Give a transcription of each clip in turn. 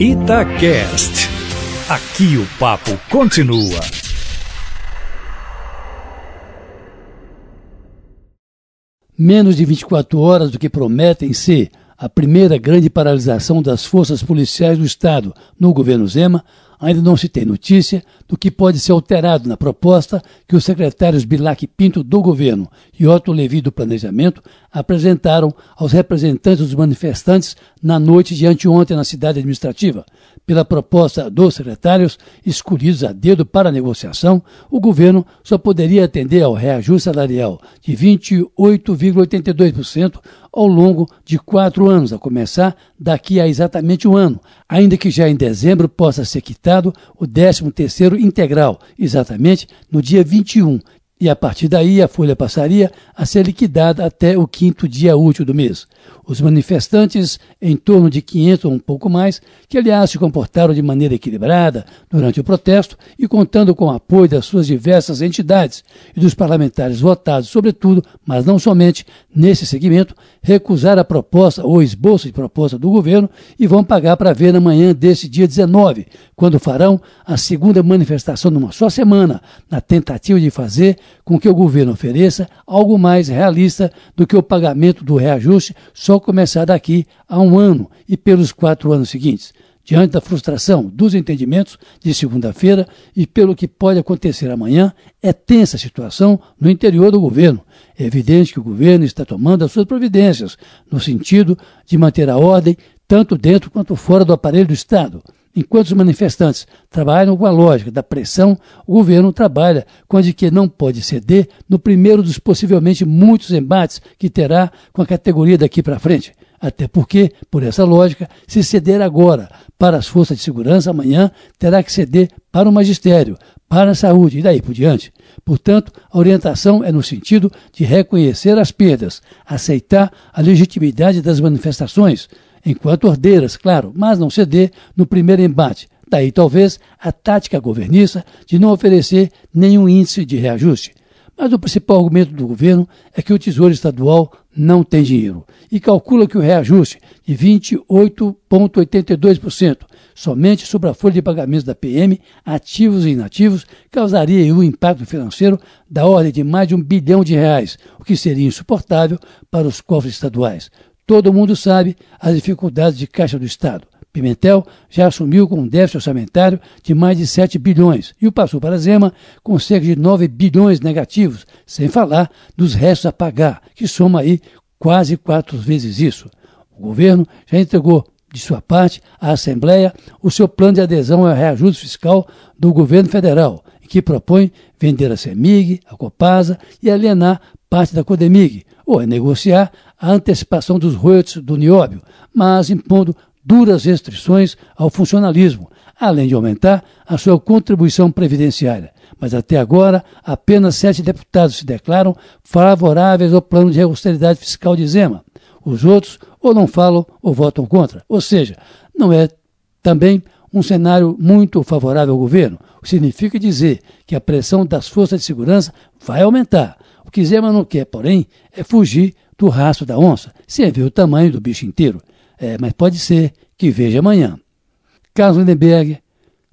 Itacast. Aqui o papo continua. Menos de 24 horas do que prometem ser a primeira grande paralisação das forças policiais do Estado no governo Zema, ainda não se tem notícia do que pode ser alterado na proposta que os secretários Bilac Pinto do governo e Otto Levi do Planejamento apresentaram aos representantes dos manifestantes na noite de anteontem na cidade administrativa. Pela proposta dos secretários, escolhidos a dedo para a negociação, o governo só poderia atender ao reajuste salarial de 28,82% ao longo de quatro anos, a começar daqui a exatamente um ano, ainda que já em dezembro possa ser quitado o 13º integral, exatamente no dia 21, e a partir daí a folha passaria a ser liquidada até o quinto dia útil do mês. Os manifestantes, em torno de 500 ou um pouco mais, que aliás se comportaram de maneira equilibrada durante o protesto e contando com o apoio das suas diversas entidades e dos parlamentares votados, sobretudo, mas não somente, nesse segmento, recusaram a proposta ou esboço de proposta do governo e vão pagar para ver na manhã desse dia 19, quando farão a segunda manifestação numa só semana, na tentativa de fazer com que o governo ofereça algo mais realista do que o pagamento do reajuste só começar daqui a um ano e pelos quatro anos seguintes. Diante da frustração dos entendimentos de segunda-feira e pelo que pode acontecer amanhã, é tensa a situação no interior do governo. É evidente que o governo está tomando as suas providências, no sentido de manter a ordem tanto dentro quanto fora do aparelho do Estado. Enquanto os manifestantes trabalham com a lógica da pressão, o governo trabalha com a de que não pode ceder no primeiro dos possivelmente muitos embates que terá com a categoria daqui para frente. Até porque, por essa lógica, se ceder agora para as forças de segurança, amanhã terá que ceder para o magistério, para a saúde e daí por diante. Portanto, a orientação é no sentido de reconhecer as perdas, aceitar a legitimidade das manifestações, enquanto ordeiras, claro, mas não ceder no primeiro embate. Daí talvez a tática governiça de não oferecer nenhum índice de reajuste. Mas o principal argumento do governo é que o Tesouro Estadual não tem dinheiro e calcula que o reajuste de 28,82% somente sobre a folha de pagamentos da PM, ativos e inativos, causaria um impacto financeiro da ordem de mais de um bilhão de reais, o que seria insuportável para os cofres estaduais. Todo mundo sabe as dificuldades de caixa do Estado. Pimentel já assumiu com um déficit orçamentário de mais de 7 bilhões e o passou para Zema com cerca de 9 bilhões negativos, sem falar dos restos a pagar, que soma aí quase quatro vezes isso. O governo já entregou, de sua parte, à Assembleia o seu plano de adesão ao reajuste fiscal do governo federal, que propõe vender a CEMIG, a Copasa e alienar parte da Codemig, ou é negociar a antecipação dos royalties do nióbio, mas impondo duras restrições ao funcionalismo, além de aumentar a sua contribuição previdenciária. Mas até agora, apenas sete deputados se declaram favoráveis ao plano de austeridade fiscal de Zema. Os outros ou não falam ou votam contra. Ou seja, não é também um cenário muito favorável ao governo, significa dizer que a pressão das forças de segurança vai aumentar. Que Zema não quer, porém, é fugir do rastro da onça, sem ver o tamanho do bicho inteiro. É, mas pode ser que veja amanhã. Carlos Lindenberg,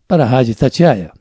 para a Rádio Tatiaia.